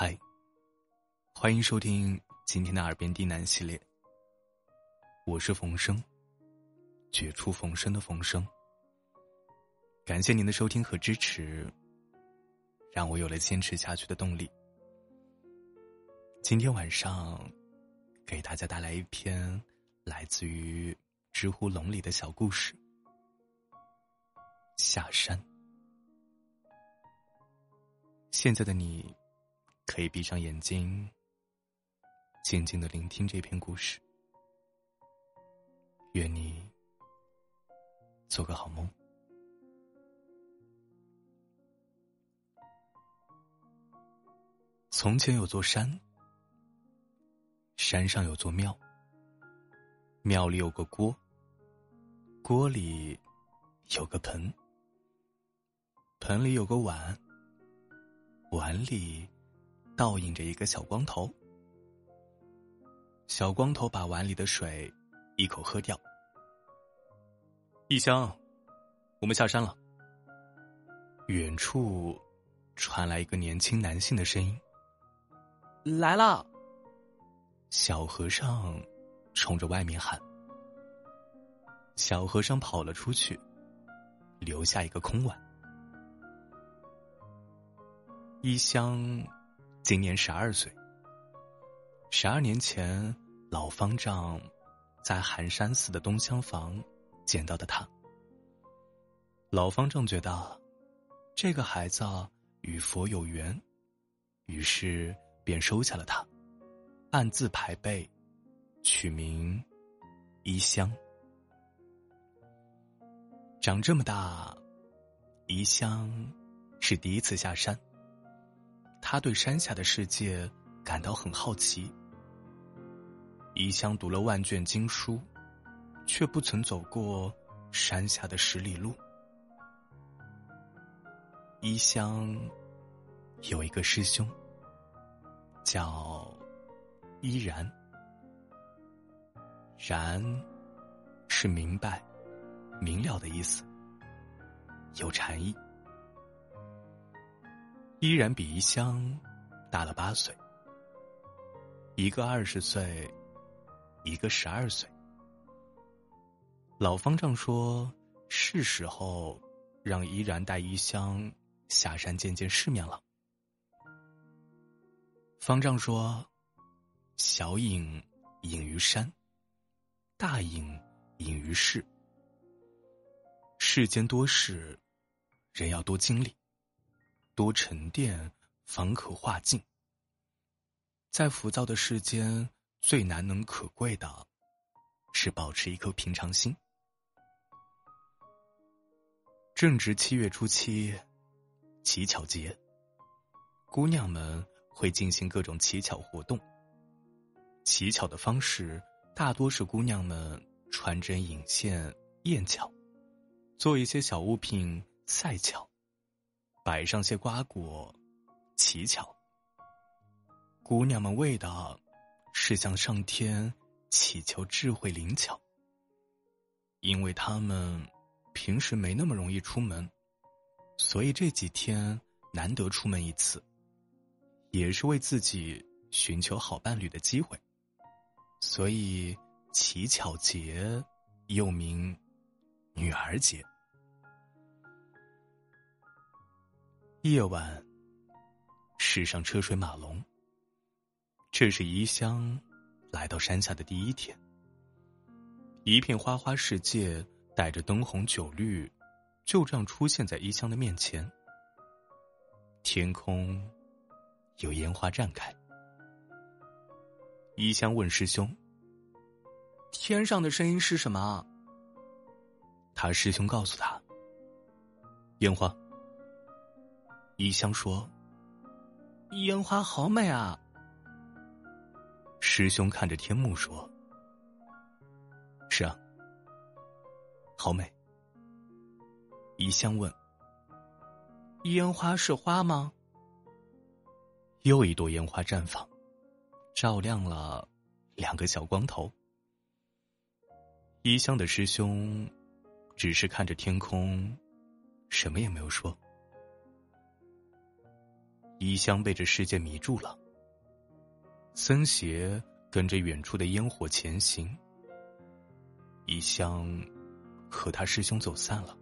嗨，欢迎收听今天的耳边低喃系列。我是冯生，绝处逢生的冯生。感谢您的收听和支持，让我有了坚持下去的动力。今天晚上，给大家带来一篇来自于知乎龙里的小故事。下山，现在的你。可以闭上眼睛，静静的聆听这篇故事。愿你做个好梦。从前有座山，山上有座庙，庙里有个锅，锅里有个盆，盆里有个碗，碗里。倒映着一个小光头，小光头把碗里的水一口喝掉。一香，我们下山了。远处传来一个年轻男性的声音：“来了。”小和尚冲着外面喊。小和尚跑了出去，留下一个空碗。一香。今年十二岁。十二年前，老方丈在寒山寺的东厢房见到的他。老方丈觉得这个孩子与佛有缘，于是便收下了他，暗自排辈，取名一香。长这么大，一香是第一次下山。他对山下的世界感到很好奇。一香读了万卷经书，却不曾走过山下的十里路。一香有一个师兄，叫依然。然是明白、明了的意思，有禅意。依然比一香大了八岁，一个二十岁，一个十二岁。老方丈说：“是时候让依然带一香下山见见世面了。”方丈说：“小隐隐于山，大隐隐于市。世间多事，人要多经历。”多沉淀，方可化境。在浮躁的世间，最难能可贵的，是保持一颗平常心。正值七月初七，乞巧节，姑娘们会进行各种乞巧活动。乞巧的方式大多是姑娘们穿针引线验巧，做一些小物品赛巧。摆上些瓜果，乞巧。姑娘们为的，是向上天祈求智慧灵巧。因为他们平时没那么容易出门，所以这几天难得出门一次，也是为自己寻求好伴侣的机会。所以乞巧节又名女儿节。夜晚，世上车水马龙。这是宜香来到山下的第一天。一片花花世界，带着灯红酒绿，就这样出现在宜香的面前。天空有烟花绽开。宜香问师兄：“天上的声音是什么？”他师兄告诉他：“烟花。”一香说：“烟花好美啊。”师兄看着天幕说：“是啊，好美。”一香问：“烟花是花吗？”又一朵烟花绽放，照亮了两个小光头。一香的师兄只是看着天空，什么也没有说。一香被这世界迷住了。僧邪跟着远处的烟火前行，一香和他师兄走散了。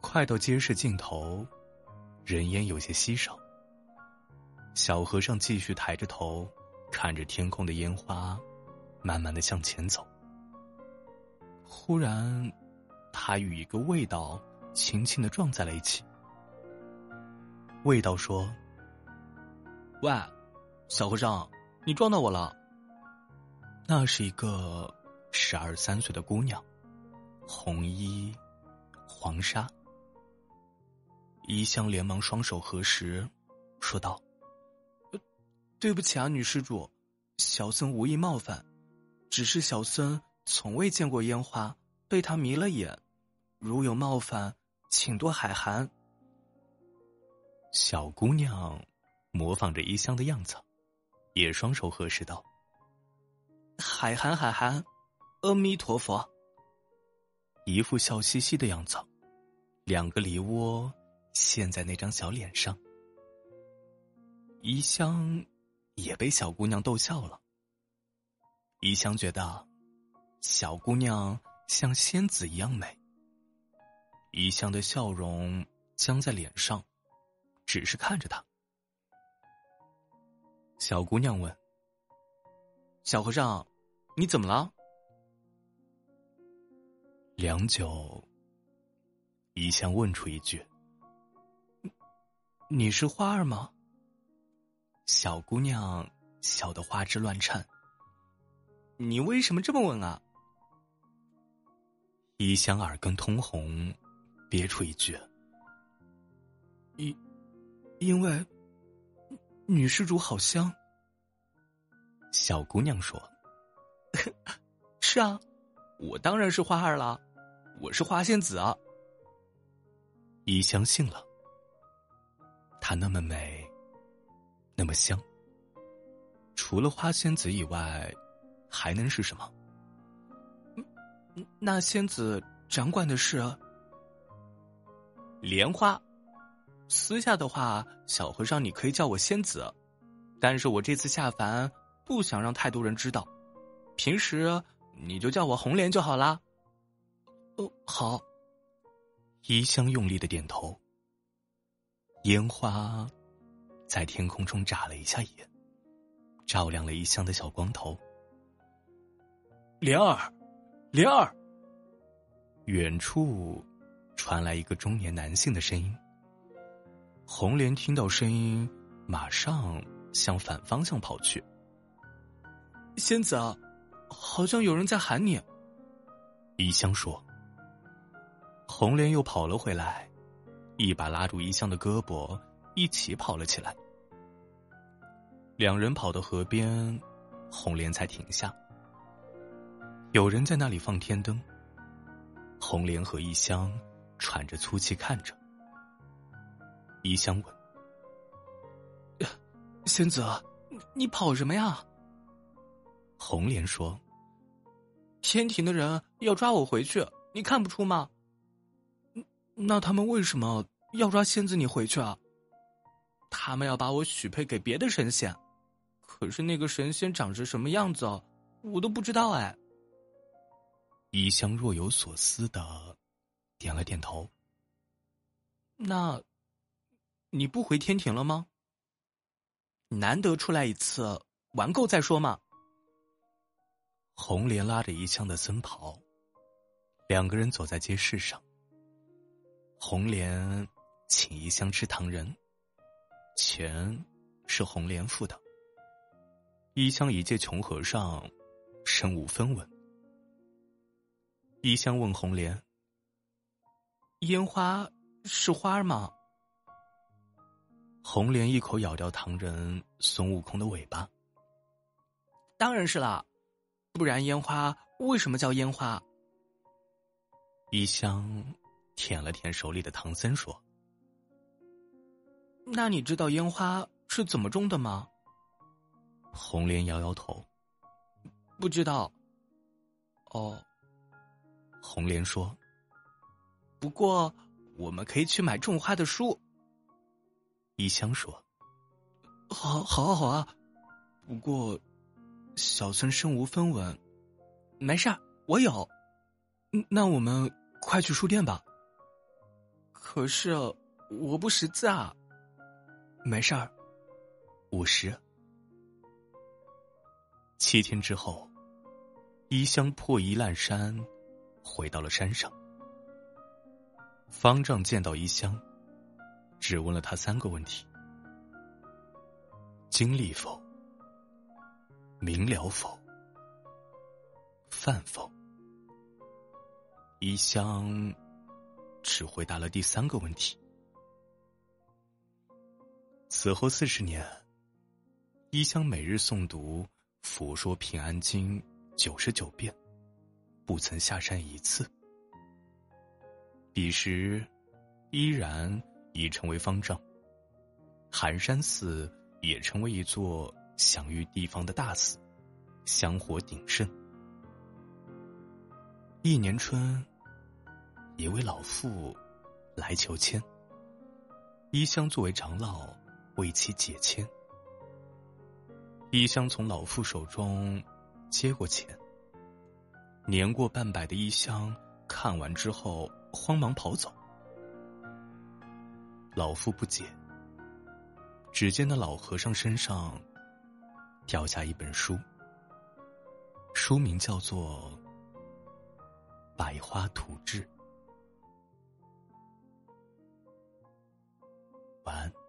快到街市尽头，人烟有些稀少。小和尚继续抬着头，看着天空的烟花，慢慢的向前走。忽然，他与一个味道轻轻的撞在了一起。味道说：“喂，小和尚，你撞到我了。”那是一个十二三岁的姑娘，红衣，黄纱。一香连忙双手合十，说道。对不起啊，女施主，小僧无意冒犯，只是小僧从未见过烟花，被他迷了眼，如有冒犯，请多海涵。小姑娘模仿着衣香的样子，也双手合十道：“海涵海涵，阿弥陀佛。”一副笑嘻嘻的样子，两个梨窝陷在那张小脸上，衣香。也被小姑娘逗笑了。怡香觉得，小姑娘像仙子一样美。怡香的笑容僵在脸上，只是看着他。小姑娘问：“小和尚，你怎么了？”良久，一香问出一句：“你是花儿吗？”小姑娘笑得花枝乱颤。你为什么这么问啊？一香耳根通红，憋出一句：“一因为女施主好香。”小姑娘说：“是啊，我当然是花儿了，我是花仙子啊。”衣香信了，她那么美。那么香，除了花仙子以外，还能是什么？那仙子掌管的是莲花。私下的话，小和尚你可以叫我仙子，但是我这次下凡不想让太多人知道，平时你就叫我红莲就好啦。哦，好。衣香用力的点头。烟花。在天空中眨了一下眼，照亮了一香的小光头。莲儿，莲儿。远处传来一个中年男性的声音。红莲听到声音，马上向反方向跑去。仙子，好像有人在喊你。一香说。红莲又跑了回来，一把拉住一香的胳膊，一起跑了起来。两人跑到河边，红莲才停下。有人在那里放天灯。红莲和一香喘着粗气看着。一香问：“仙子，你跑什么呀？”红莲说：“天庭的人要抓我回去，你看不出吗？那他们为什么要抓仙子你回去啊？他们要把我许配给别的神仙。”可是那个神仙长着什么样子，我都不知道哎。一香若有所思的点了点头。那，你不回天庭了吗？难得出来一次，玩够再说嘛。红莲拉着一香的僧袍，两个人走在街市上。红莲请一香吃糖人，钱是红莲付的。一香一介穷和尚，身无分文。一香问红莲：“烟花是花儿吗？”红莲一口咬掉唐人孙悟空的尾巴。当然是啦，不然烟花为什么叫烟花？一香舔了舔手里的唐僧说：“那你知道烟花是怎么种的吗？”红莲摇摇头，不知道。哦，红莲说：“不过我们可以去买种花的书。”一香说：“好，好啊，好啊。不过，小村身无分文，没事儿，我有。那我们快去书店吧。可是我不识字啊。没事儿，五十。七天之后，一香破衣烂衫，回到了山上。方丈见到一香。只问了他三个问题：经历否？明了否？饭否？一香只回答了第三个问题。此后四十年，一香每日诵读《佛说平安经》九十九遍，不曾下山一次。彼时，依然。已成为方丈，寒山寺也成为一座享誉地方的大寺，香火鼎盛。一年春，一位老妇来求签，一香作为长老为其解签。一香从老妇手中接过钱，年过半百的一香看完之后慌忙跑走。老夫不解，只见那老和尚身上掉下一本书，书名叫做《百花图志》。晚安。